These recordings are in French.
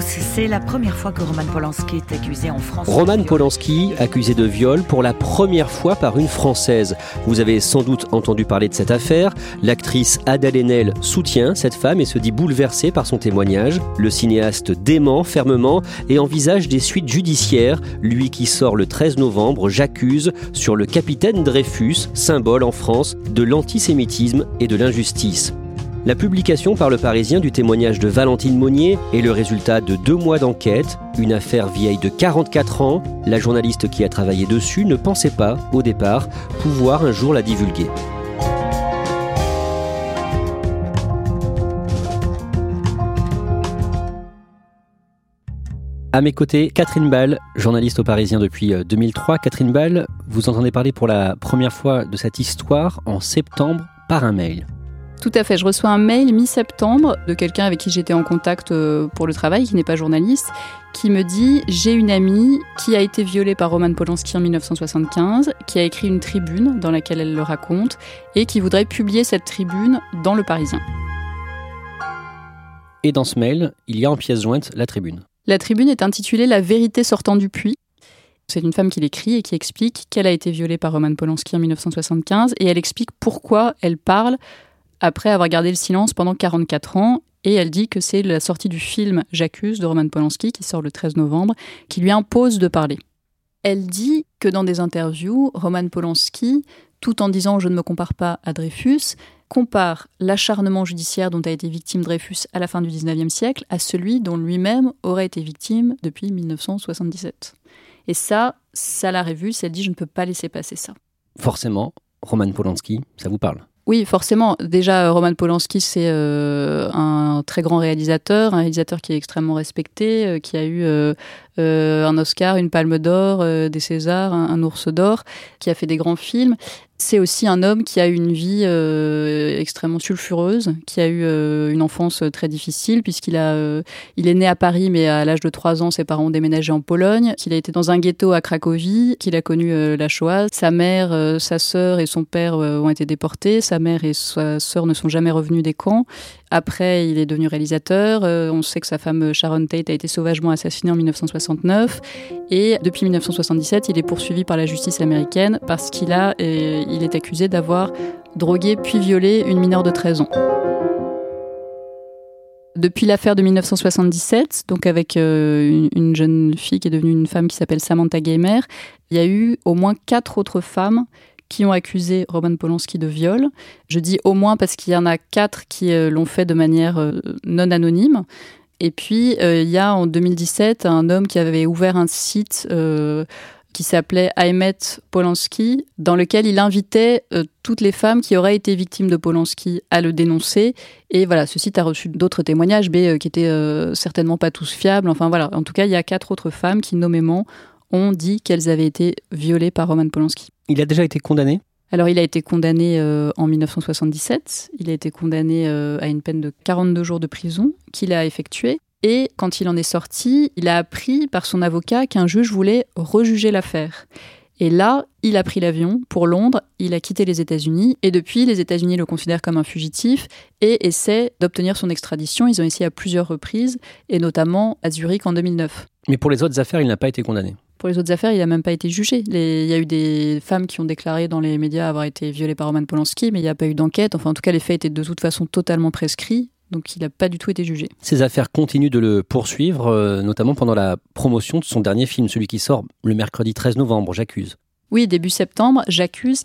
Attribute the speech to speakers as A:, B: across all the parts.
A: C'est la première fois que Roman Polanski est accusé en France.
B: Roman Polanski, accusé de viol pour la première fois par une Française. Vous avez sans doute entendu parler de cette affaire. L'actrice Adèle Haenel soutient cette femme et se dit bouleversée par son témoignage. Le cinéaste dément fermement et envisage des suites judiciaires. Lui qui sort le 13 novembre, j'accuse sur le capitaine Dreyfus, symbole en France de l'antisémitisme et de l'injustice. La publication par le Parisien du témoignage de Valentine Monnier est le résultat de deux mois d'enquête, une affaire vieille de 44 ans. La journaliste qui a travaillé dessus ne pensait pas, au départ, pouvoir un jour la divulguer. À mes côtés, Catherine Ball, journaliste au Parisien depuis 2003. Catherine Ball, vous entendez parler pour la première fois de cette histoire en septembre par un mail.
C: Tout à fait. Je reçois un mail mi-septembre de quelqu'un avec qui j'étais en contact euh, pour le travail, qui n'est pas journaliste, qui me dit J'ai une amie qui a été violée par Roman Polanski en 1975, qui a écrit une tribune dans laquelle elle le raconte, et qui voudrait publier cette tribune dans Le Parisien.
B: Et dans ce mail, il y a en pièce jointe la tribune.
C: La tribune est intitulée La vérité sortant du puits. C'est une femme qui l'écrit et qui explique qu'elle a été violée par Roman Polanski en 1975 et elle explique pourquoi elle parle après avoir gardé le silence pendant 44 ans. Et elle dit que c'est la sortie du film J'accuse de Roman Polanski, qui sort le 13 novembre, qui lui impose de parler. Elle dit que dans des interviews, Roman Polanski, tout en disant je ne me compare pas à Dreyfus, compare l'acharnement judiciaire dont a été victime Dreyfus à la fin du 19e siècle à celui dont lui-même aurait été victime depuis 1977. Et ça, ça l'a révulse, elle dit je ne peux pas laisser passer ça.
B: Forcément, Roman Polanski, ça vous parle?
C: Oui, forcément. Déjà, Roman Polanski, c'est euh, un très grand réalisateur, un réalisateur qui est extrêmement respecté, euh, qui a eu euh, un Oscar, une Palme d'Or, des Césars, un ours d'or, qui a fait des grands films. C'est aussi un homme qui a eu une vie euh, extrêmement sulfureuse, qui a eu euh, une enfance euh, très difficile puisqu'il est né à Paris, mais à l'âge de 3 ans, ses parents ont déménagé en Pologne. Qu'il a été dans un ghetto à Cracovie, qu'il a connu la Shoah. Sa mère, sa sœur et son père ont été déportés. Sa mère et sa sœur ne sont jamais revenus des camps. Après, il est devenu réalisateur. on sait que sa femme Sharon Tate a été sauvagement assassinée en 1969. Et depuis 1977, il est poursuivi par la justice américaine parce qu'il a il est accusé d'avoir drogué puis violé une mineure de 13 ans. Depuis l'affaire de 1977, donc avec euh, une, jeune fille qui est devenue une femme qui s'appelle Samantha Gamer, il y a eu au moins quatre autres femmes qui ont accusé Roman Polanski de viol. Je dis au moins parce qu'il y en a quatre qui euh, l'ont fait de manière euh, non anonyme. Et puis, il y a en 2017 un homme qui avait ouvert un site qui s'appelait I Met Polanski, dans lequel il invitait euh, toutes les femmes qui auraient été victimes de Polanski à le dénoncer. Et voilà, ce site a reçu d'autres témoignages, mais euh, qui étaient euh, certainement pas tous fiables. Enfin voilà, en tout cas, il y a quatre autres femmes qui nommément ont dit qu'elles avaient été violées par Roman Polanski.
B: Il a déjà été condamné?
C: Alors, il a été condamné en 1977. Il a été condamné à une peine de 42 jours de prison qu'il a effectuée. Et quand il en est sorti, il a appris par son avocat qu'un juge voulait rejuger l'affaire. Et là, il a pris l'avion pour Londres, il a quitté les États-Unis, et depuis, les États-Unis le considèrent comme un fugitif et essaient d'obtenir son extradition. Ils ont essayé à plusieurs reprises, et notamment à Zurich en 2009.
B: Mais pour les autres affaires, il n'a pas été condamné
C: pour les autres affaires, il n'a même pas été jugé. il y a eu des femmes qui ont déclaré dans les médias avoir été violées par Roman Polanski, mais il n'y a pas eu d'enquête. Enfin, en tout cas, les faits étaient de toute façon totalement prescrits donc il n'a pas du tout été jugé.
B: Ces affaires continuent de le poursuivre, euh, notamment pendant la promotion de son dernier film, celui qui sort le mercredi 13 novembre, J'accuse.
C: Oui, début septembre, J'accuse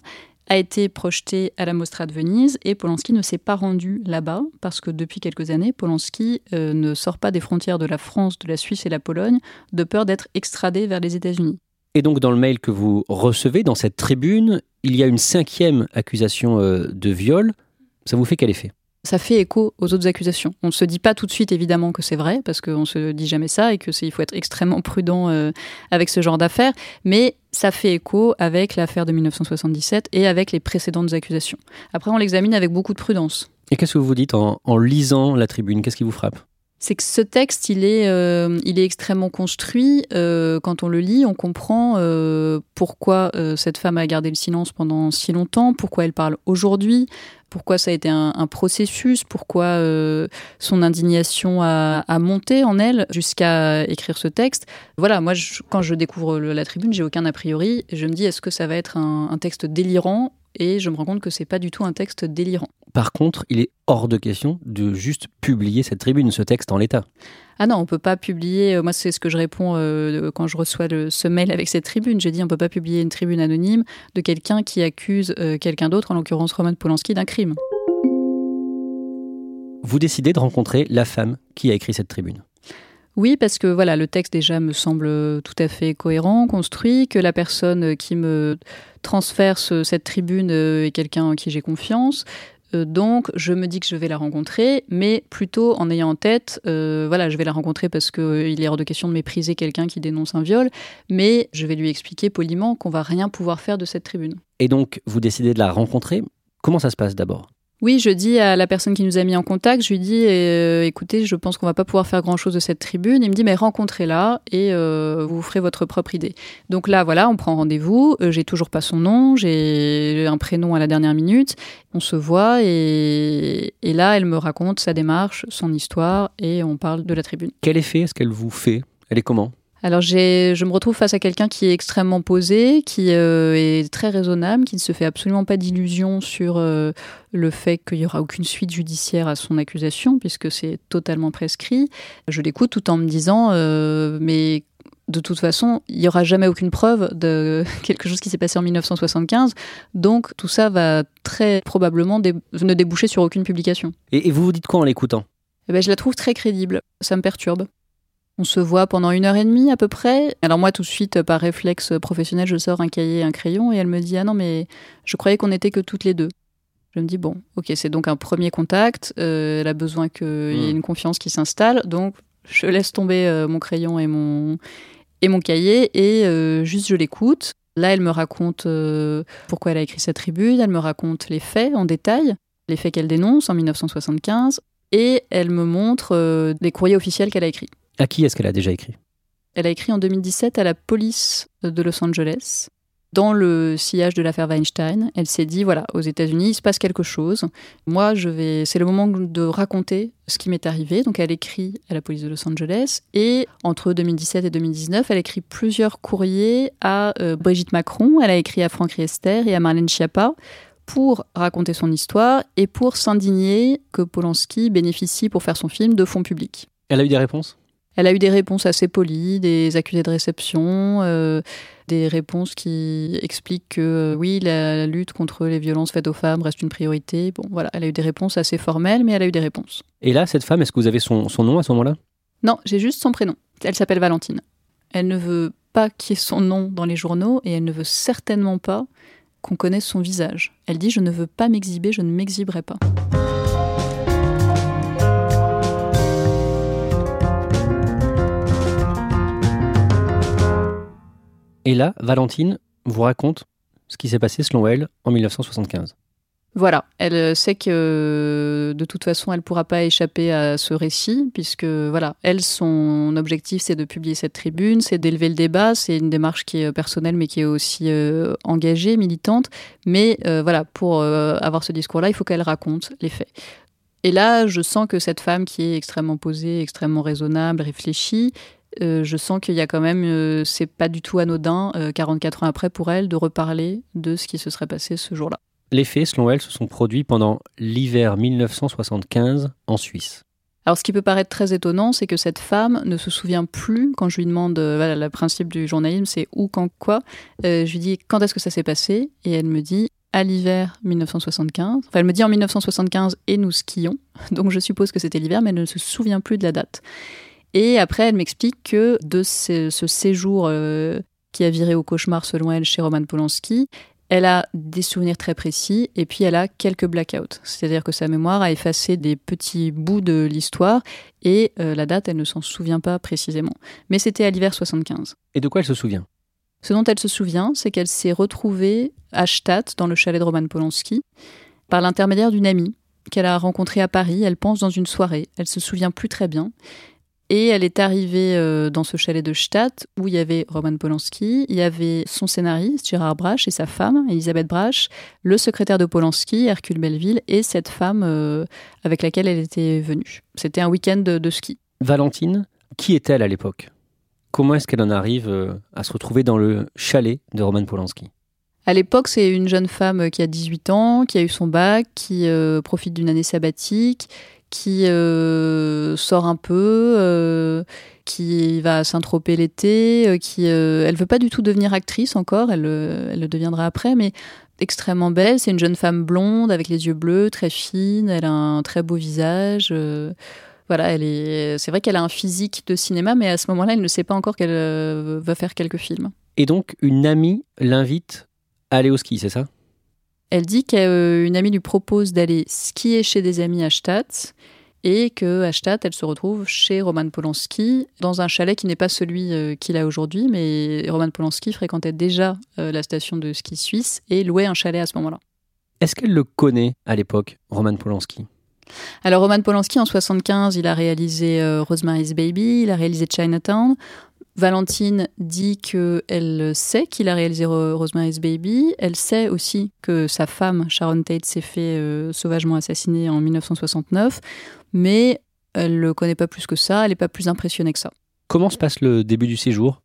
C: a été projeté à la Mostra de Venise et Polanski ne s'est pas rendu là-bas parce que depuis quelques années, Polanski euh, ne sort pas des frontières de la France, de la Suisse et la Pologne de peur d'être extradé vers les États-Unis.
B: Et donc dans le mail que vous recevez, dans cette tribune, il y a une cinquième accusation euh, de viol. Ça vous fait quel effet?
C: Ça fait écho aux autres accusations. On ne se dit pas tout de suite évidemment que c'est vrai, parce qu'on ne se dit jamais ça et que il faut être extrêmement prudent euh, avec ce genre d'affaires, mais ça fait écho avec l'affaire de 1977 et avec les précédentes accusations. Après, on l'examine avec beaucoup de prudence.
B: Et qu'est-ce que vous dites en, lisant la tribune? Qu'est-ce qui vous frappe?
C: C'est que ce texte, il est, euh, il est extrêmement construit. Euh, quand on le lit, on comprend euh, pourquoi cette femme a gardé le silence pendant si longtemps, pourquoi elle parle aujourd'hui, pourquoi ça a été un, processus, pourquoi son indignation a, monté en elle jusqu'à écrire ce texte. Voilà, moi, quand je découvre la tribune, j'ai aucun a priori. Je me dis, est-ce que ça va être un, un texte délirant et je me rends compte que c'est pas du tout un texte délirant.
B: Par contre, il est hors de question de juste publier cette tribune, ce texte en l'état.
C: Ah non, on peut pas publier. Euh, moi, c'est ce que je réponds euh, quand je reçois le, ce mail avec cette tribune. J'ai dit on peut pas publier une tribune anonyme de quelqu'un qui accuse euh, quelqu'un d'autre, en l'occurrence Roman Polanski, d'un crime.
B: Vous décidez de rencontrer la femme qui a écrit cette tribune.
C: Oui, parce que voilà, le texte déjà me semble tout à fait cohérent, construit, que la personne qui me transfère cette tribune est quelqu'un en qui j'ai confiance. Euh, donc, je me dis que je vais la rencontrer, mais plutôt en ayant en tête, euh, voilà, je vais la rencontrer parce qu'il euh, est hors de question de mépriser quelqu'un qui dénonce un viol, mais je vais lui expliquer poliment qu'on va rien pouvoir faire de cette tribune.
B: Et donc, vous décidez de la rencontrer. Comment ça se passe d'abord?
C: Oui, je dis à la personne qui nous a mis en contact, je lui dis euh, écoutez, je pense qu'on va pas pouvoir faire grand chose de cette tribune. Il me dit mais rencontrez-la et euh, vous ferez votre propre idée. Donc là, voilà, on prend rendez-vous. Euh, j'ai toujours pas son nom, j'ai un prénom à la dernière minute. On se voit et, et là, elle me raconte sa démarche, son histoire et on parle de la tribune.
B: Quel effet est-ce qu'elle vous fait? Elle est comment?
C: Alors je me retrouve face à quelqu'un qui est extrêmement posé, qui euh, est très raisonnable, qui ne se fait absolument pas d'illusions sur euh, le fait qu'il n'y aura aucune suite judiciaire à son accusation, puisque c'est totalement prescrit. Je l'écoute tout en me disant, euh, mais de toute façon, il n'y aura jamais aucune preuve de quelque chose qui s'est passé en 1975, donc tout ça va très probablement ne déboucher sur aucune publication.
B: Et, vous vous dites quoi en l'écoutant?
C: Eh ben, Je la trouve très crédible, ça me perturbe. On se voit pendant une heure et demie à peu près. Alors moi, tout de suite, par réflexe professionnel, je sors un cahier et un crayon et elle me dit Ah non, mais je croyais qu'on était que toutes les deux. Je me dis Bon, ok, c'est donc un premier contact. Euh, elle a besoin qu'il y ait hmm. une confiance qui s'installe. Donc, je laisse tomber euh, mon crayon et mon, et mon cahier et euh, juste je l'écoute. Là, elle me raconte pourquoi elle a écrit sa tribune, elle me raconte les faits en détail, les faits qu'elle dénonce en 1975, et elle me montre des courriers officiels qu'elle a écrits.
B: À qui est-ce qu'elle a déjà écrit?
C: Elle a écrit en 2017 à la police de Los Angeles. Dans le sillage de l'affaire Weinstein, elle s'est dit voilà, aux États-Unis, il se passe quelque chose. Moi, je vais, c'est le moment de raconter ce qui m'est arrivé. Donc, elle écrit à la police de Los Angeles et entre 2017 et 2019, elle écrit plusieurs courriers à euh, Brigitte Macron. Elle a écrit à Franck Riester et à Marlène Schiappa pour raconter son histoire et pour s'indigner que Polanski bénéficie pour faire son film de fonds publics.
B: Elle a eu des réponses?
C: Elle a eu des réponses assez polies, des accusés de réception, euh, des réponses qui expliquent que euh, oui, la lutte contre les violences faites aux femmes reste une priorité. Bon, voilà, elle a eu des réponses assez formelles, mais elle a eu des réponses.
B: Et là, cette femme, est-ce que vous avez son, son nom à ce moment-là?
C: Non, j'ai juste son prénom. Elle s'appelle Valentine. Elle ne veut pas qu'il y ait son nom dans les journaux et elle ne veut certainement pas qu'on connaisse son visage. Elle dit Je ne veux pas m'exhiber, je ne m'exhiberai pas.
B: Et là, Valentine vous raconte ce qui s'est passé selon elle en 1975.
C: Voilà, elle euh, sait que euh, de toute façon, elle ne pourra pas échapper à ce récit, puisque voilà, elle, son objectif, c'est de publier cette tribune, c'est d'élever le débat. C'est une démarche qui est euh, personnelle, mais qui est aussi engagée, militante. Mais voilà, pour avoir ce discours-là, il faut qu'elle raconte les faits. Et là, je sens que cette femme qui est extrêmement posée, extrêmement raisonnable, réfléchie, euh, je sens qu'il y a quand même, euh, c'est pas du tout anodin, 44 euh, ans après, pour elle, de reparler de ce qui se serait passé ce jour-là.
B: Les faits, selon elle, se sont produits pendant l'hiver 1975 en Suisse.
C: Alors, ce qui peut paraître très étonnant, c'est que cette femme ne se souvient plus, quand je lui demande, voilà, le principe du journalisme, c'est où, quand, quoi. je lui dis, quand est-ce que ça s'est passé? Et elle me dit, à l'hiver 1975. Enfin, elle me dit en 1975 et nous skions. Donc, je suppose que c'était l'hiver, mais elle ne se souvient plus de la date. Et après, elle m'explique que de ce, séjour euh, qui a viré au cauchemar, selon elle, chez Roman Polanski, elle a des souvenirs très précis et puis elle a quelques blackouts. C'est-à-dire que sa mémoire a effacé des petits bouts de l'histoire et euh, la date, elle ne s'en souvient pas précisément. Mais c'était à l'hiver 75.
B: Et de quoi elle se souvient?
C: Ce dont elle se souvient, c'est qu'elle s'est retrouvée à Stadt, dans le chalet de Roman Polanski, par l'intermédiaire d'une amie qu'elle a rencontré à Paris, elle pense dans une soirée, elle se souvient plus très bien. Et elle est arrivée euh, dans ce chalet de Stadt où il y avait Roman Polanski, il y avait son scénariste Gérard Brache et sa femme Elisabeth Brache, le secrétaire de Polanski Hercule Belleville et cette femme euh, avec laquelle elle était venue. C'était un week-end de, ski.
B: Valentine, qui est-elle à l'époque? Comment est-ce qu'elle en arrive euh, à se retrouver dans le chalet de Roman Polanski?
C: À l'époque, c'est une jeune femme qui a 18 ans, qui a eu son bac, qui profite d'une année sabbatique, qui euh, sort un peu, euh, qui va s'introper l'été, euh, qui elle veut pas du tout devenir actrice encore, elle, elle le deviendra après, mais extrêmement belle. C'est une jeune femme blonde avec les yeux bleus, très fine. Elle a un très beau visage. voilà, elle est. C'est vrai qu'elle a un physique de cinéma, mais à ce moment-là, elle ne sait pas encore qu'elle va faire quelques films.
B: Et donc, une amie l'invite à aller au ski, c'est ça?
C: Elle dit qu'une amie lui propose d'aller skier chez des amis à Stadt et que à Stadt, elle se retrouve chez Roman Polanski dans un chalet qui n'est pas celui euh, qu'il a aujourd'hui, mais Roman Polanski fréquentait déjà euh, la station de ski suisse et louait un chalet à ce moment-là.
B: Est-ce qu'elle le connaît à l'époque, Roman Polanski?
C: Alors Roman Polanski en 75, il a réalisé euh, Rosemary's Baby, il a réalisé Chinatown. Valentine dit qu'elle sait qu'il a réalisé Rosemary's Baby. Elle sait aussi que sa femme, Sharon Tate, s'est fait euh, sauvagement assassiner en 1969. Mais elle ne le connaît pas plus que ça. Elle n'est pas plus impressionnée que ça.
B: Comment se passe le début du séjour?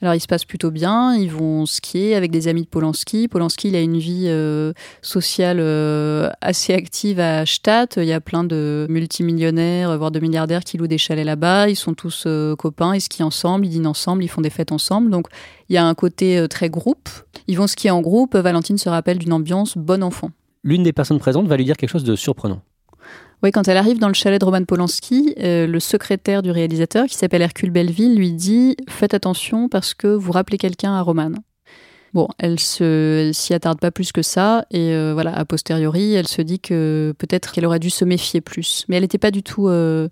C: Alors il se passe plutôt bien, ils vont skier avec des amis de Polanski. Polanski, il a une vie euh, sociale euh, assez active à Stadt. Il y a plein de multimillionnaires, voire de milliardaires qui louent des chalets là-bas. Ils sont tous euh, copains, ils skient ensemble, ils dînent ensemble, ils font des fêtes ensemble. Donc il y a un côté très groupe. Ils vont skier en groupe. Valentine se rappelle d'une ambiance bon enfant.
B: L'une des personnes présentes va lui dire quelque chose de surprenant.
C: Oui, quand elle arrive dans le chalet de Roman Polanski, euh, le secrétaire du réalisateur, qui s'appelle Hercule Belleville, lui dit Faites attention parce que vous rappelez quelqu'un à Roman. Bon, elle se s'y attarde pas plus que ça, et euh, voilà, a posteriori, elle se dit que peut-être qu'elle aurait dû se méfier plus. Mais elle n'était pas du tout euh,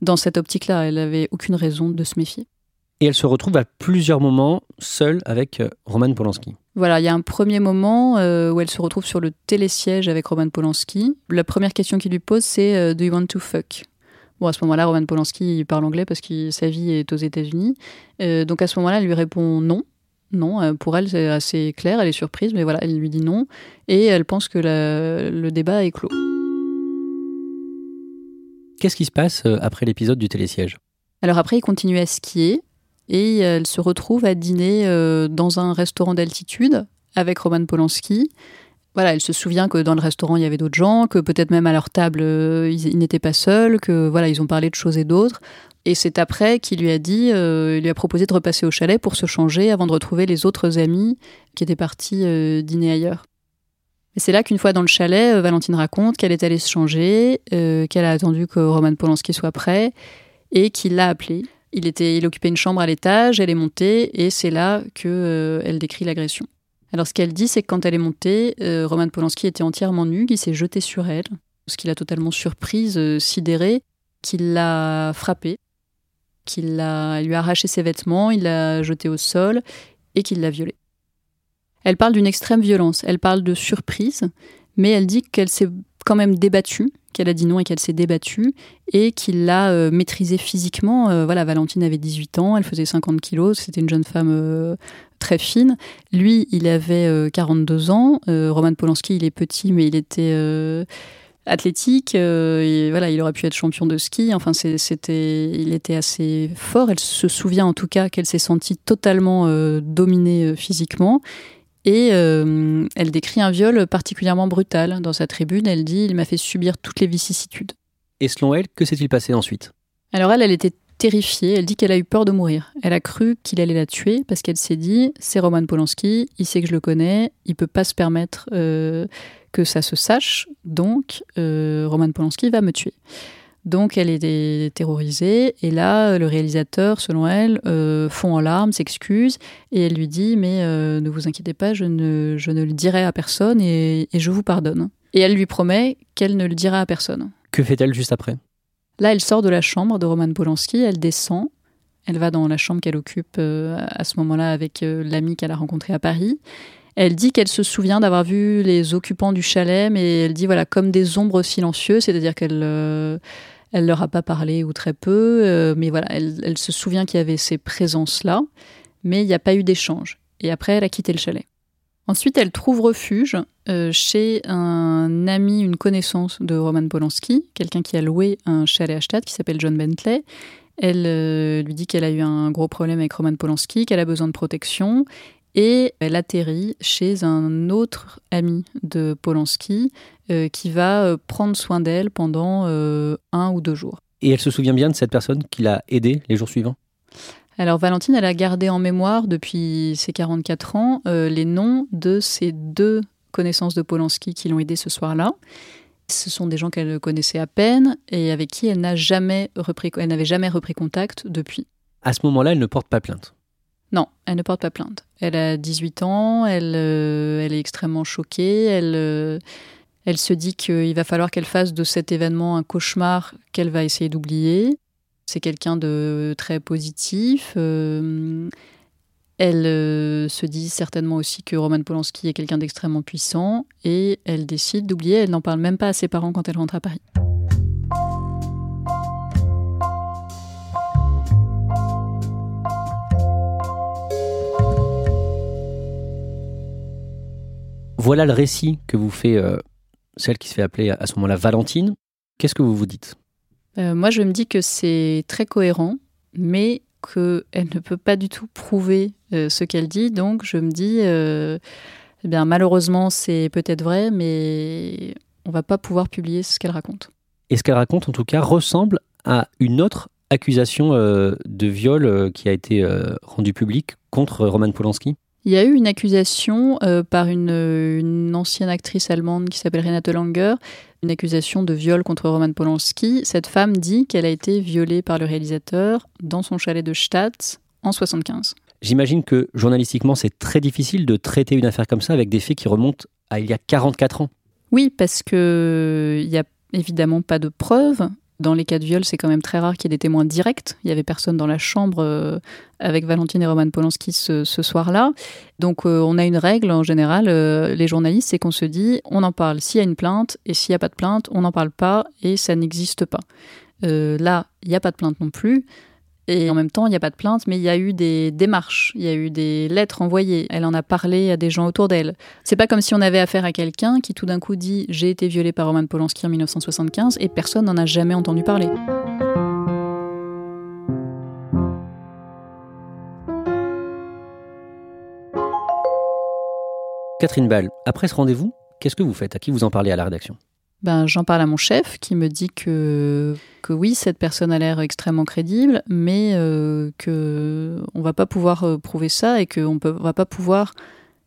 C: dans cette optique-là, elle n'avait aucune raison de se méfier
B: et elle se retrouve à plusieurs moments seule avec euh, Roman Polanski.
C: Voilà, il y a un premier moment euh, où elle se retrouve sur le télésiège avec Roman Polanski. La première question qu'il lui pose, c'est euh, Do you want to fuck? Bon, à ce moment-là, Roman Polanski parle anglais parce que sa vie est aux États-Unis. donc à ce moment-là, elle lui répond non. Non, pour elle, c'est assez clair, elle est surprise, mais voilà, elle lui dit non. Et elle pense que le débat est clos.
B: Qu'est-ce qui se passe après l'épisode du télésiège?
C: Alors après, il continue à skier et elle se retrouve à dîner euh, dans un restaurant d'altitude avec Roman Polanski. Voilà, elle se souvient que dans le restaurant il y avait d'autres gens, que peut-être même à leur table euh, ils, n'étaient pas seuls, que voilà ils ont parlé de choses et d'autres. Et c'est après qu'il lui a dit, euh, il lui a proposé de repasser au chalet pour se changer avant de retrouver les autres amis qui étaient partis dîner ailleurs. Et c'est là qu'une fois dans le chalet, Valentine raconte qu'elle est allée se changer, qu'elle a attendu que Roman Polanski soit prêt et qu'il l'a appelé il, était, il occupait une chambre à l'étage, elle est montée et c'est là qu'elle euh, décrit l'agression. Alors ce qu'elle dit, c'est que quand elle est montée, euh, Roman Polanski était entièrement nu, il s'est jeté sur elle, ce qui l'a totalement surprise, euh, sidérée, qu'il l'a frappée, qu'il lui a arraché ses vêtements, il l'a jeté au sol et qu'il l'a violée. Elle parle d'une extrême violence, elle parle de surprise, mais elle dit qu'elle s'est quand même débattue qu'elle a dit non et qu'elle s'est débattue et qu'il l'a euh, maîtrisée physiquement. Euh, voilà, Valentine avait 18 ans, elle faisait 50 kilos, c'était une jeune femme euh, très fine. Lui, il avait 42 ans. Roman Polanski, il est petit, mais il était athlétique. voilà, il aurait pu être champion de ski. Enfin, c'était, il était assez fort. Elle se souvient en tout cas qu'elle s'est sentie totalement dominée physiquement et euh, elle décrit un viol particulièrement brutal. Dans sa tribune, elle dit Il m'a fait subir toutes les vicissitudes.
B: Et selon elle, que s'est-il passé ensuite?
C: Alors elle, elle était terrifiée. Elle dit qu'elle a eu peur de mourir. Elle a cru qu'il allait la tuer parce qu'elle s'est dit C'est Roman Polanski, il sait que je le connais, il peut pas se permettre euh, que ça se sache, donc euh, Roman Polanski va me tuer. Donc elle est terrorisée et là le réalisateur, selon elle, euh, fond en larmes, s'excuse et elle lui dit mais euh, ne vous inquiétez pas, je ne, je ne le dirai à personne et, et, je vous pardonne. Et elle lui promet qu'elle ne le dira à personne.
B: Que fait-elle juste après?
C: Là elle sort de la chambre de Roman Polanski, elle descend, elle va dans la chambre qu'elle occupe euh, à ce moment-là avec l'ami qu'elle a rencontré à Paris. Elle dit qu'elle se souvient d'avoir vu les occupants du chalet, mais elle dit voilà comme des ombres silencieuses, c'est-à-dire qu'elle euh, elle leur a pas parlé ou très peu, euh, mais voilà, elle, se souvient qu'il y avait ces présences-là, mais il n'y a pas eu d'échange. Et après, elle a quitté le chalet. Ensuite, elle trouve refuge euh, chez un ami, une connaissance de Roman Polanski, quelqu'un qui a loué un chalet à Stade qui s'appelle John Bentley. Elle euh, lui dit qu'elle a eu un gros problème avec Roman Polanski, qu'elle a besoin de protection, et elle atterrit chez un autre ami de Polanski euh, qui va euh, prendre soin d'elle pendant euh, un ou deux jours.
B: Et elle se souvient bien de cette personne qui l'a aidée les jours suivants?
C: Alors Valentine, elle a gardé en mémoire depuis ses 44 ans euh, les noms de ces deux connaissances de Polanski qui l'ont aidée ce soir-là. Ce sont des gens qu'elle connaissait à peine et avec qui elle n'a jamais repris, elle n'avait jamais repris contact depuis.
B: À ce moment-là, elle ne porte pas plainte.
C: Non, elle ne porte pas plainte. Elle a 18 ans, elle, euh, elle est extrêmement choquée, elle, euh, elle se dit qu'il va falloir qu'elle fasse de cet événement un cauchemar qu'elle va essayer d'oublier. C'est quelqu'un de très positif. euh, elle se dit certainement aussi que Roman Polanski est quelqu'un d'extrêmement puissant et elle décide d'oublier. Elle n'en parle même pas à ses parents quand elle rentre à Paris.
B: Voilà le récit que vous fait euh, celle qui se fait appeler à ce moment-là Valentine. Qu'est-ce que vous vous dites?
C: Euh, moi, je me dis que c'est très cohérent, mais qu'elle ne peut pas du tout prouver euh, ce qu'elle dit. Donc, je me dis, eh bien, malheureusement, c'est peut-être vrai, mais on va pas pouvoir publier ce qu'elle raconte.
B: Et ce qu'elle raconte, en tout cas, ressemble à une autre accusation de viol qui a été rendue publique contre Roman Polanski?
C: Il y a eu une accusation euh, par une, une ancienne actrice allemande qui s'appelle Renate Langer, une accusation de viol contre Roman Polanski. Cette femme dit qu'elle a été violée par le réalisateur dans son chalet de Stadt en 75.
B: J'imagine que journalistiquement, c'est très difficile de traiter une affaire comme ça avec des faits qui remontent à il y a 44 ans.
C: Oui, parce que il y a évidemment pas de preuves. Dans les cas de viol, c'est quand même très rare qu'il y ait des témoins directs. Il y avait personne dans la chambre euh, avec Valentine et Roman Polanski ce, soir-là. Donc euh, on a une règle en général, euh, les journalistes, c'est qu'on se dit on en parle s'il y a une plainte et s'il n'y a pas de plainte, on n'en parle pas et ça n'existe pas. Là, il n'y a pas de plainte non plus. Et en même temps, il n'y a pas de plainte, mais il y a eu des démarches, il y a eu des lettres envoyées. Elle en a parlé à des gens autour d'elle. C'est pas comme si on avait affaire à quelqu'un qui tout d'un coup dit j'ai été violée par Roman Polanski en 1975 et personne n'en a jamais entendu parler.
B: Catherine Ball, après ce rendez-vous, qu'est-ce que vous faites? À qui vous en parlez à la rédaction?
C: Ben, j'en parle à mon chef qui me dit que, que oui, cette personne a l'air extrêmement crédible, mais euh, que on va pas pouvoir euh, prouver ça et qu'on ne va pas pouvoir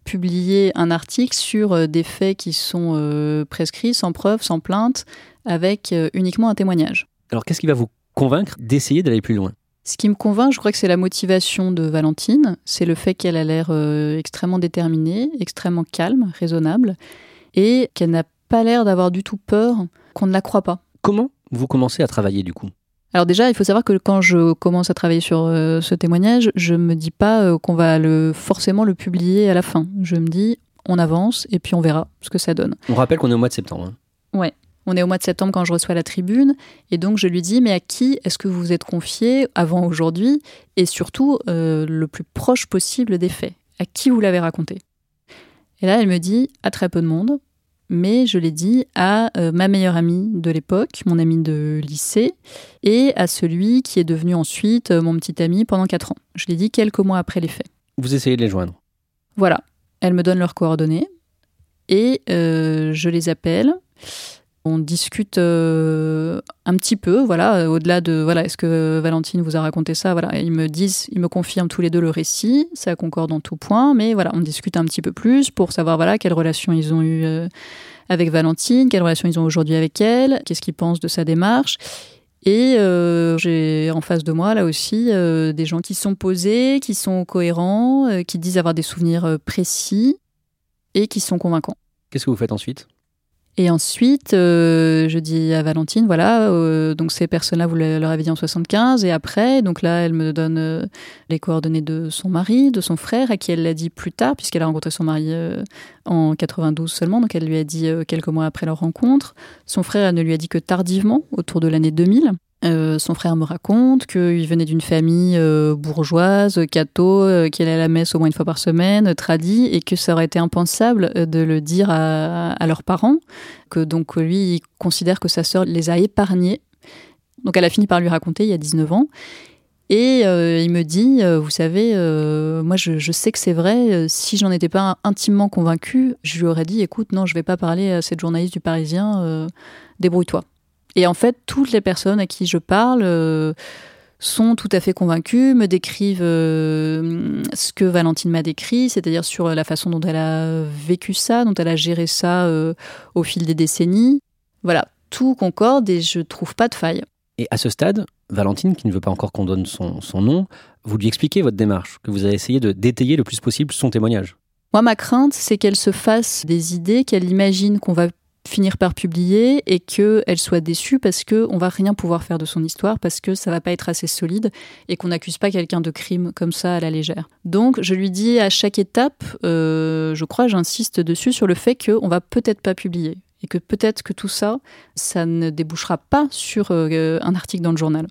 C: publier un article sur euh, des faits qui sont euh, prescrits, sans preuve, sans plainte, avec euh, uniquement un témoignage.
B: Alors qu'est-ce qui va vous convaincre d'essayer d'aller plus loin?
C: Ce qui me convainc, je crois que c'est la motivation de Valentine, c'est le fait qu'elle a l'air extrêmement déterminée, extrêmement calme, raisonnable, et qu'elle n'a pas l'air d'avoir du tout peur qu'on ne la croit pas.
B: Comment vous commencez à travailler du coup?
C: Alors déjà, il faut savoir que quand je commence à travailler sur euh, ce témoignage, je me dis pas euh, qu'on va le, forcément le publier à la fin. Je me dis, on avance et puis on verra ce que ça donne.
B: On rappelle qu'on est au mois de septembre. hein.
C: Ouais. On est au mois de septembre quand je reçois la tribune, et donc je lui dis, mais à qui est-ce que vous vous êtes confié avant aujourd'hui, et surtout euh, le plus proche possible des faits? À qui vous l'avez raconté? Et là, elle me dit, à très peu de monde, mais je l'ai dit à euh, ma meilleure amie de l'époque, mon amie de lycée, et à celui qui est devenu ensuite euh, mon petit ami pendant quatre ans. Je l'ai dit quelques mois après les faits.
B: Vous essayez de les joindre.
C: Voilà, elle me donne leurs coordonnées et euh, je les appelle. On discute euh, un petit peu, voilà, euh, au-delà de voilà, est-ce que Valentine vous a raconté ça, voilà, ils me disent, ils me confirment tous les deux le récit, ça concorde en tout point, mais voilà, on discute un petit peu plus pour savoir voilà quelle relation ils ont eu euh, avec Valentine, quelle relation ils ont aujourd'hui avec elle, qu'est-ce qu'ils pensent de sa démarche. Et euh, j'ai en face de moi là aussi des gens qui sont posés, qui sont cohérents, qui disent avoir des souvenirs précis et qui sont convaincants.
B: Qu'est-ce que vous faites ensuite?
C: Et ensuite, euh, je dis à Valentine, voilà, euh, donc ces personnes-là, vous leur avez dit en 75, et après, donc là, elle me donne euh, les coordonnées de son mari, de son frère, à qui elle l'a dit plus tard, puisqu'elle a rencontré son mari en 92 seulement, donc elle lui a dit quelques mois après leur rencontre. Son frère, ne lui a dit que tardivement, autour de l'année 2000. Euh, son frère me raconte qu'il venait d'une famille euh, bourgeoise, catho, euh, allait à la messe au moins une fois par semaine, tradie, et que ça aurait été impensable de le dire à, leurs parents, que donc lui, il considère que sa sœur les a épargnés. Donc elle a fini par lui raconter il y a 19 ans. Et il me dit, vous savez, moi je, je, sais que c'est vrai, si j'en étais pas intimement convaincu, je lui aurais dit, écoute, non, je vais pas parler à cette journaliste du Parisien, débrouille-toi. Et en fait, toutes les personnes à qui je parle euh, sont tout à fait convaincues, me décrivent euh, ce que Valentine m'a décrit, c'est-à-dire sur la façon dont elle a vécu ça, dont elle a géré ça euh, au fil des décennies. Voilà, tout concorde et je trouve pas de faille.
B: Et à ce stade, Valentine, qui ne veut pas encore qu'on donne son, son nom, vous lui expliquez votre démarche, que vous avez essayé de détailler le plus possible son témoignage.
C: Moi, ma crainte, c'est qu'elle se fasse des idées, qu'elle imagine qu'on va finir par publier et qu'elle soit déçue parce qu'on va rien pouvoir faire de son histoire, parce que ça va pas être assez solide et qu'on n'accuse pas quelqu'un de crime comme ça à la légère. Donc je lui dis à chaque étape, euh, je crois, j'insiste dessus sur le fait qu'on va peut-être pas publier et que peut-être que tout ça, ça ne débouchera pas sur euh, un article dans le journal.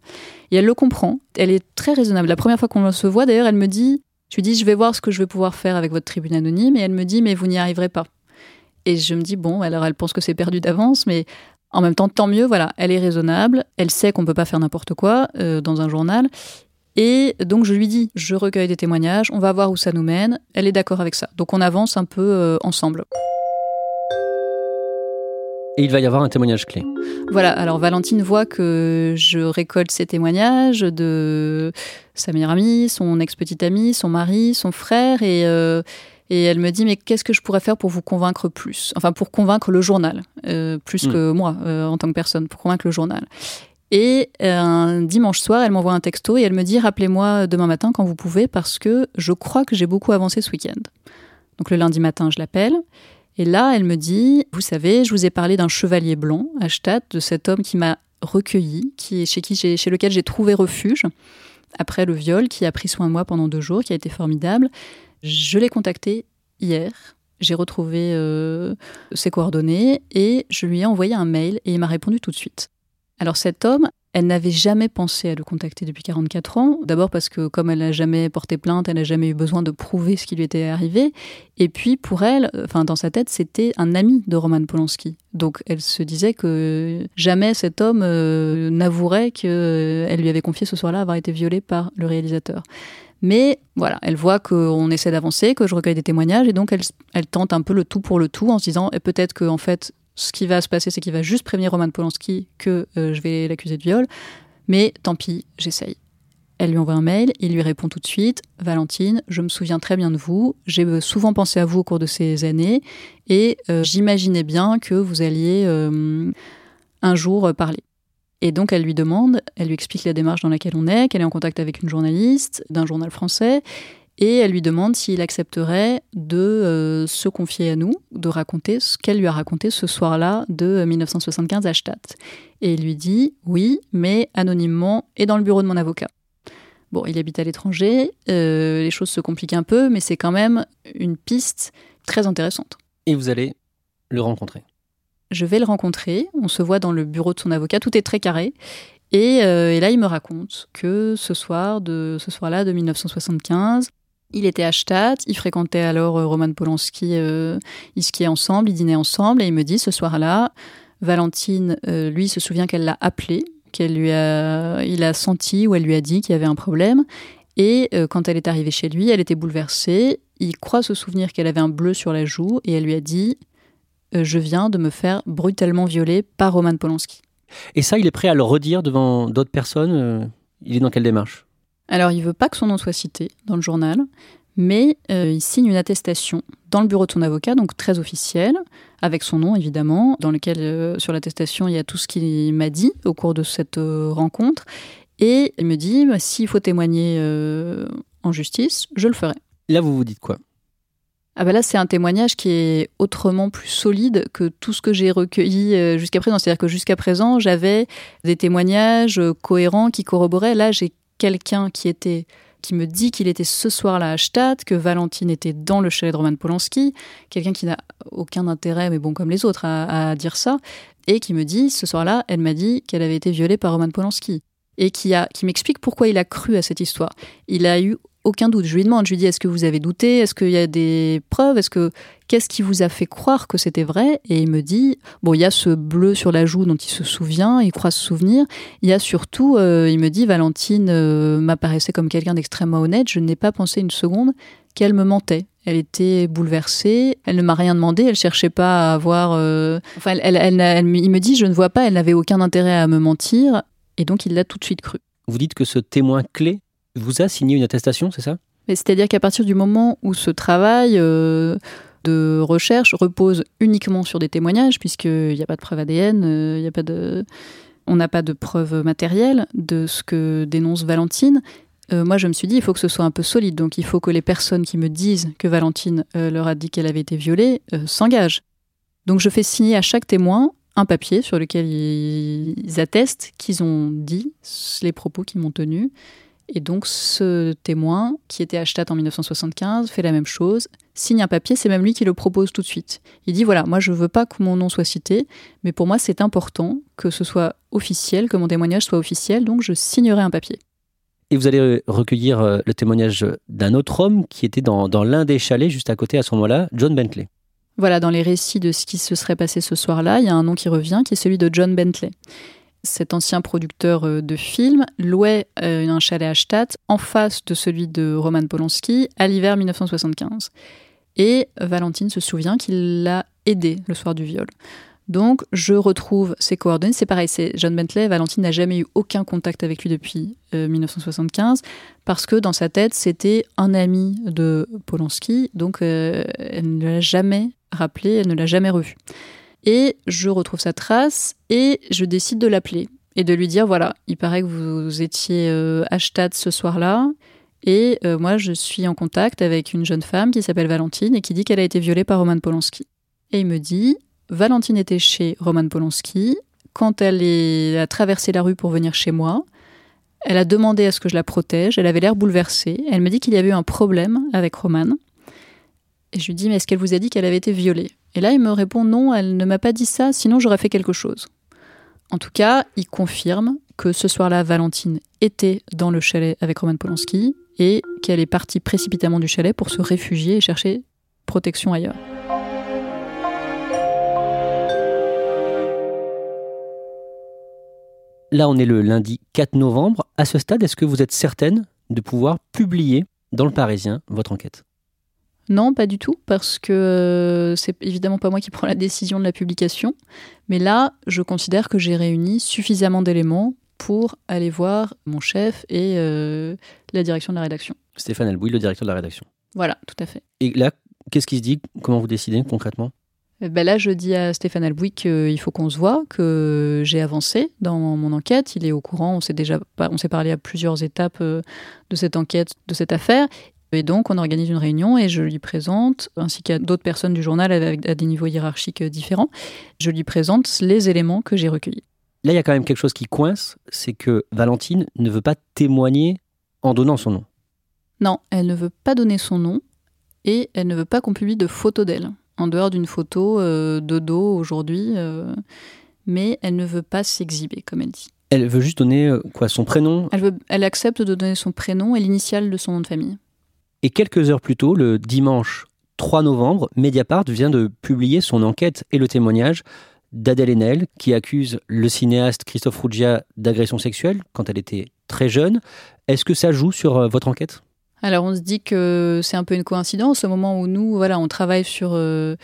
C: Et elle le comprend, elle est très raisonnable. La première fois qu'on se voit, d'ailleurs, elle me dit, je lui dis, je vais voir ce que je vais pouvoir faire avec votre tribune anonyme, et elle me dit, mais vous n'y arriverez pas. Et je me dis, bon, alors elle pense que c'est perdu d'avance, mais en même temps, tant mieux, voilà, elle est raisonnable, elle sait qu'on ne peut pas faire n'importe quoi euh, dans un journal. Et donc je lui dis, je recueille des témoignages, on va voir où ça nous mène, elle est d'accord avec ça. Donc on avance un peu euh, ensemble.
B: Et il va y avoir un témoignage clé.
C: Voilà, alors Valentine voit que je récolte ces témoignages de sa meilleure amie, son ex-petite amie, son mari, son frère, et, euh, et elle me dit, mais qu'est-ce que je pourrais faire pour vous convaincre plus? Enfin, pour convaincre le journal, euh, plus hmm. que moi euh, en tant que personne, pour convaincre le journal. Et euh, un dimanche soir, elle m'envoie un texto et elle me dit, rappelez-moi demain matin quand vous pouvez, parce que je crois que j'ai beaucoup avancé ce week-end. Donc le lundi matin, je l'appelle. Et là, elle me dit, vous savez, je vous ai parlé d'un chevalier blanc à de cet homme qui m'a recueilli, qui, chez, qui chez lequel j'ai trouvé refuge après le viol, qui a pris soin de moi pendant deux jours, qui a été formidable. Je l'ai contacté hier. J'ai retrouvé euh, ses coordonnées et je lui ai envoyé un mail et il m'a répondu tout de suite. Alors cet homme, elle n'avait jamais pensé à le contacter depuis 44 ans. D'abord parce que comme elle n'a jamais porté plainte, elle n'a jamais eu besoin de prouver ce qui lui était arrivé. Et puis pour elle, enfin dans sa tête, c'était un ami de Roman Polanski. Donc elle se disait que jamais cet homme euh, n'avouerait qu'elle lui avait confié ce soir-là avoir été violée par le réalisateur. Mais voilà, elle voit qu'on essaie d'avancer, que je recueille des témoignages, et donc elle, tente un peu le tout pour le tout en se disant, et peut-être que en fait, ce qui va se passer, c'est qu'il va juste prévenir Roman Polanski que euh, je vais l'accuser de viol. Mais tant pis, j'essaye. Elle lui envoie un mail, il lui répond tout de suite Valentine, je me souviens très bien de vous, j'ai euh, souvent pensé à vous au cours de ces années, et euh, j'imaginais bien que vous alliez un jour parler. Et donc elle lui demande, elle lui explique la démarche dans laquelle on est, qu'elle est en contact avec une journaliste d'un journal français, et elle lui demande s'il accepterait de euh, se confier à nous, de raconter ce qu'elle lui a raconté ce soir-là de 1975 à Stadt. Et il lui dit oui, mais anonymement et dans le bureau de mon avocat. Bon, il habite à l'étranger, euh, les choses se compliquent un peu, mais c'est quand même une piste très intéressante.
B: Et vous allez le rencontrer
C: je vais le rencontrer, on se voit dans le bureau de son avocat, tout est très carré. Et, euh, là, il me raconte que ce soir, de ce soir-là, de 1975, il était à Stadt, il fréquentait alors euh, Roman Polanski, euh, ils skiaient ensemble, ils dînaient ensemble, et il me dit ce soir-là, Valentine, lui, se souvient qu'elle l'a appelé, qu'elle lui a, il a senti ou elle lui a dit qu'il y avait un problème. Et quand elle est arrivée chez lui, elle était bouleversée. Il croit se souvenir qu'elle avait un bleu sur la joue et elle lui a dit je viens de me faire brutalement violer par Roman Polanski.
B: Et ça, il est prêt à le redire devant d'autres personnes euh, Il est dans quelle démarche?
C: Alors, il veut pas que son nom soit cité dans le journal, mais euh, il signe une attestation dans le bureau de son avocat, donc très officielle, avec son nom évidemment, dans lequel sur l'attestation il y a tout ce qu'il m'a dit au cours de cette rencontre, et il me dit bah, s'il faut témoigner en justice, je le ferai.
B: Là, vous vous dites quoi?
C: Ah bah là, c'est un témoignage qui est autrement plus solide que tout ce que j'ai recueilli euh, jusqu'à présent. C'est-à-dire que jusqu'à présent, j'avais des témoignages euh, cohérents qui corroboraient. Là, j'ai quelqu'un qui était qui me dit qu'il était ce soir-là à Stade, que Valentine était dans le chalet de Roman Polanski, quelqu'un qui n'a aucun intérêt, mais bon, comme les autres, à, dire ça, et qui me dit, ce soir-là, elle m'a dit qu'elle avait été violée par Roman Polanski. Et qui, qui m'explique pourquoi il a cru à cette histoire. Il a eu aucun doute. Je lui demande, je lui dis, est-ce que vous avez douté? Est-ce qu'il y a des preuves? Est-ce que qu'est-ce qui vous a fait croire que c'était vrai? Et il me dit, bon, il y a ce bleu sur la joue dont il se souvient, il croit se souvenir. Il y a surtout, euh, il me dit, Valentine euh, m'apparaissait comme quelqu'un d'extrêmement honnête. Je n'ai pas pensé une seconde qu'elle me mentait. Elle était bouleversée, elle ne m'a rien demandé, elle cherchait pas à avoir. Euh, enfin, elle, il me dit, je ne vois pas, elle n'avait aucun intérêt à me mentir, et donc il l'a tout de suite cru.
B: Vous dites que ce témoin clé vous a signé une attestation, c'est ça?
C: C'est-à-dire qu'à partir du moment où ce travail euh, de recherche repose uniquement sur des témoignages, puisqu'il n'y a pas de preuve ADN, euh, il a pas de... on n'a pas de preuves matérielles de ce que dénonce Valentine, euh, moi je me suis dit il faut que ce soit un peu solide, donc il faut que les personnes qui me disent que Valentine leur a dit qu'elle avait été violée s'engagent. Donc je fais signer à chaque témoin un papier sur lequel ils attestent qu'ils ont dit les propos qu'ils m'ont tenus et donc ce témoin, qui était à Stadt en 1975, fait la même chose, signe un papier, c'est même lui qui le propose tout de suite. Il dit voilà, moi je veux pas que mon nom soit cité, mais pour moi c'est important que ce soit officiel, que mon témoignage soit officiel, donc je signerai un papier.
B: Et vous allez recueillir euh, le témoignage d'un autre homme qui était dans, dans l'un des chalets juste à côté à ce moment-là, John Bentley.
C: Voilà, dans les récits de ce qui se serait passé ce soir-là, il y a un nom qui revient, qui est celui de John Bentley cet ancien producteur euh, de films louait euh, un chalet à Stadt en face de celui de Roman Polanski à l'hiver 1975. Et Valentine se souvient qu'il l'a aidé le soir du viol. Donc, je retrouve ses coordonnées. C'est pareil, c'est John Bentley. Valentine n'a jamais eu aucun contact avec lui depuis 1975 euh, parce que dans sa tête, c'était un ami de Polanski. Donc, elle ne l'a jamais rappelé, elle ne l'a jamais revu. Et je retrouve sa trace et je décide de l'appeler et de lui dire voilà, il paraît que vous étiez euh, à Stade ce soir-là. Et euh, moi, je suis en contact avec une jeune femme qui s'appelle Valentine et qui dit qu'elle a été violée par Roman Polanski. Et il me dit Valentine était chez Roman Polanski. Quand elle a traversé la rue pour venir chez moi, elle a demandé à ce que je la protège. Elle avait l'air bouleversée. Elle me dit qu'il y avait eu un problème avec Roman. Et je lui dis Mais est-ce qu'elle vous a dit qu'elle avait été violée? Et là, il me répond non, elle ne m'a pas dit ça, sinon j'aurais fait quelque chose. En tout cas, il confirme que ce soir-là, Valentine était dans le chalet avec Roman Polanski et qu'elle est partie précipitamment du chalet pour se réfugier et chercher protection ailleurs.
B: Là, on est le lundi 4 novembre. À ce stade, est-ce que vous êtes certaine de pouvoir publier dans le Parisien votre enquête?
C: Non, pas du tout, parce que euh, c'est évidemment pas moi qui prends la décision de la publication. Mais là, je considère que j'ai réuni suffisamment d'éléments pour aller voir mon chef et euh, la direction de la rédaction.
B: Stéphane Albouy, le directeur de la rédaction.
C: Voilà, tout à fait.
B: Et là, qu'est-ce qui se dit? Comment vous décidez concrètement?
C: Eh ben là, je dis à Stéphane Albouy qu'il faut qu'on se voit, que j'ai avancé dans mon enquête. Il est au courant, on s'est déjà on s'est parlé à plusieurs étapes euh, de cette enquête, de cette affaire. Et donc, on organise une réunion et je lui présente, ainsi qu'à d'autres personnes du journal avec, à des niveaux hiérarchiques différents, je lui présente les éléments que j'ai recueillis.
B: Là, il y a quand même quelque chose qui coince, c'est que Valentine ne veut pas témoigner en donnant son nom.
C: Non, elle ne veut pas donner son nom et elle ne veut pas qu'on publie de photos d'elle, en dehors d'une photo euh, de dos aujourd'hui, euh, mais elle ne veut pas s'exhiber, comme elle dit.
B: Elle veut juste donner euh, quoi son prénom?
C: Elle, veut, elle accepte de donner son prénom et l'initiale de son nom de famille.
B: Et quelques heures plus tôt, le dimanche 3 novembre, Mediapart vient de publier son enquête et le témoignage d'Adèle Haenel, qui accuse le cinéaste Christophe Ruggia d'agression sexuelle quand elle était très jeune. Est-ce que ça joue sur euh, votre enquête?
C: Alors on se dit que c'est un peu une coïncidence au moment où nous, voilà, on travaille sur euh,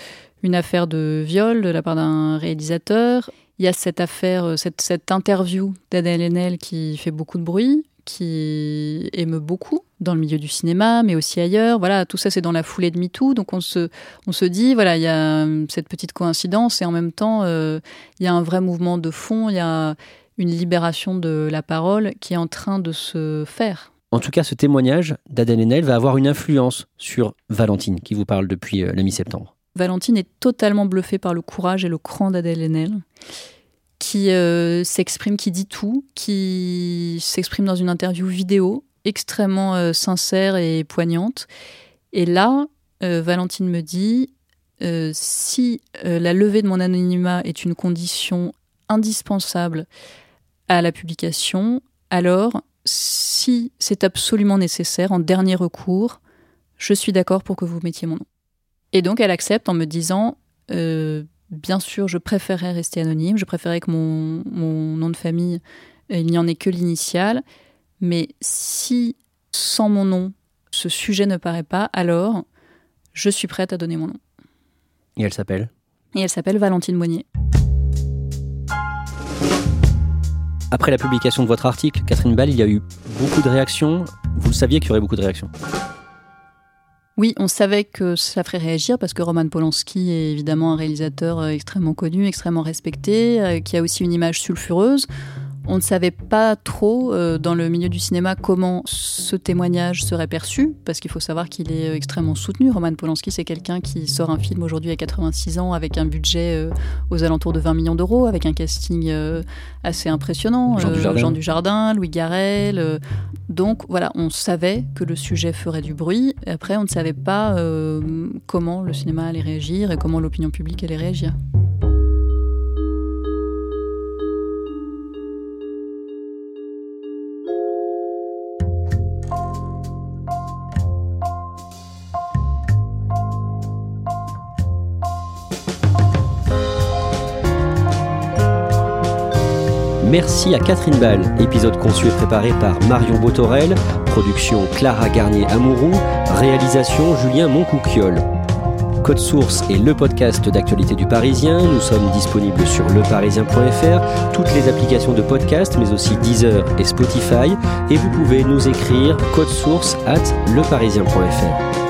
C: une affaire de viol de la part d'un réalisateur. Il y a cette affaire, euh, cette, cette interview d'Adèle Haenel qui fait beaucoup de bruit qui émeut beaucoup dans le milieu du cinéma, mais aussi ailleurs. Voilà, tout ça c'est dans la foulée de MeToo, donc on se, on se dit, voilà, il y a hum, cette petite coïncidence et en même temps, euh, il y a un vrai mouvement de fond, il y a une libération de la parole qui est en train de se faire.
B: En tout cas, ce témoignage d'Adèle Haenel va avoir une influence sur Valentine, qui vous parle depuis la mi-septembre.
C: Valentine est totalement bluffée par le courage et le cran d'Adèle Haenel, qui euh, s'exprime, qui dit tout, qui s'exprime dans une interview vidéo extrêmement euh, sincère et poignante. Et là, euh, Valentine me dit, si la levée de mon anonymat est une condition indispensable à la publication, alors si c'est absolument nécessaire, en dernier recours, je suis d'accord pour que vous mettiez mon nom. Et donc elle accepte en me disant bien sûr, je préférerais rester anonyme, je préférerais que mon, nom de famille, euh, il n'y en ait que l'initiale, mais si sans mon nom, ce sujet ne paraît pas, alors je suis prête à donner mon nom.
B: Et elle s'appelle?
C: Et elle s'appelle Valentine Monnier.
B: Après la publication de votre article, Catherine Ball, il y a eu beaucoup de réactions. Vous le saviez qu'il y aurait beaucoup de réactions
C: oui, on savait que ça ferait réagir parce que Roman Polanski est évidemment un réalisateur euh, extrêmement connu, extrêmement respecté, euh, qui a aussi une image sulfureuse. On ne savait pas trop euh, dans le milieu du cinéma comment ce témoignage serait perçu, parce qu'il faut savoir qu'il est euh, extrêmement soutenu. Roman Polanski, c'est quelqu'un qui sort un film aujourd'hui à 86 ans avec un budget euh, aux alentours de 20 millions d'euros, avec un casting assez impressionnant.
B: Jean,
C: Dujardin. Louis Garrel. donc voilà, on savait que le sujet ferait du bruit. Après, on ne savait pas comment le cinéma allait réagir et comment l'opinion publique allait réagir.
B: Merci à Catherine Ball, épisode conçu et préparé par Marion Botorel, production Clara Garnier-Amouroux, réalisation Julien Moncouquiole. Code Source est le podcast d'actualité du Parisien. Nous sommes disponibles sur leparisien.fr, toutes les applications de podcast, mais aussi Deezer et Spotify. Et vous pouvez nous écrire code source at leparisien.fr.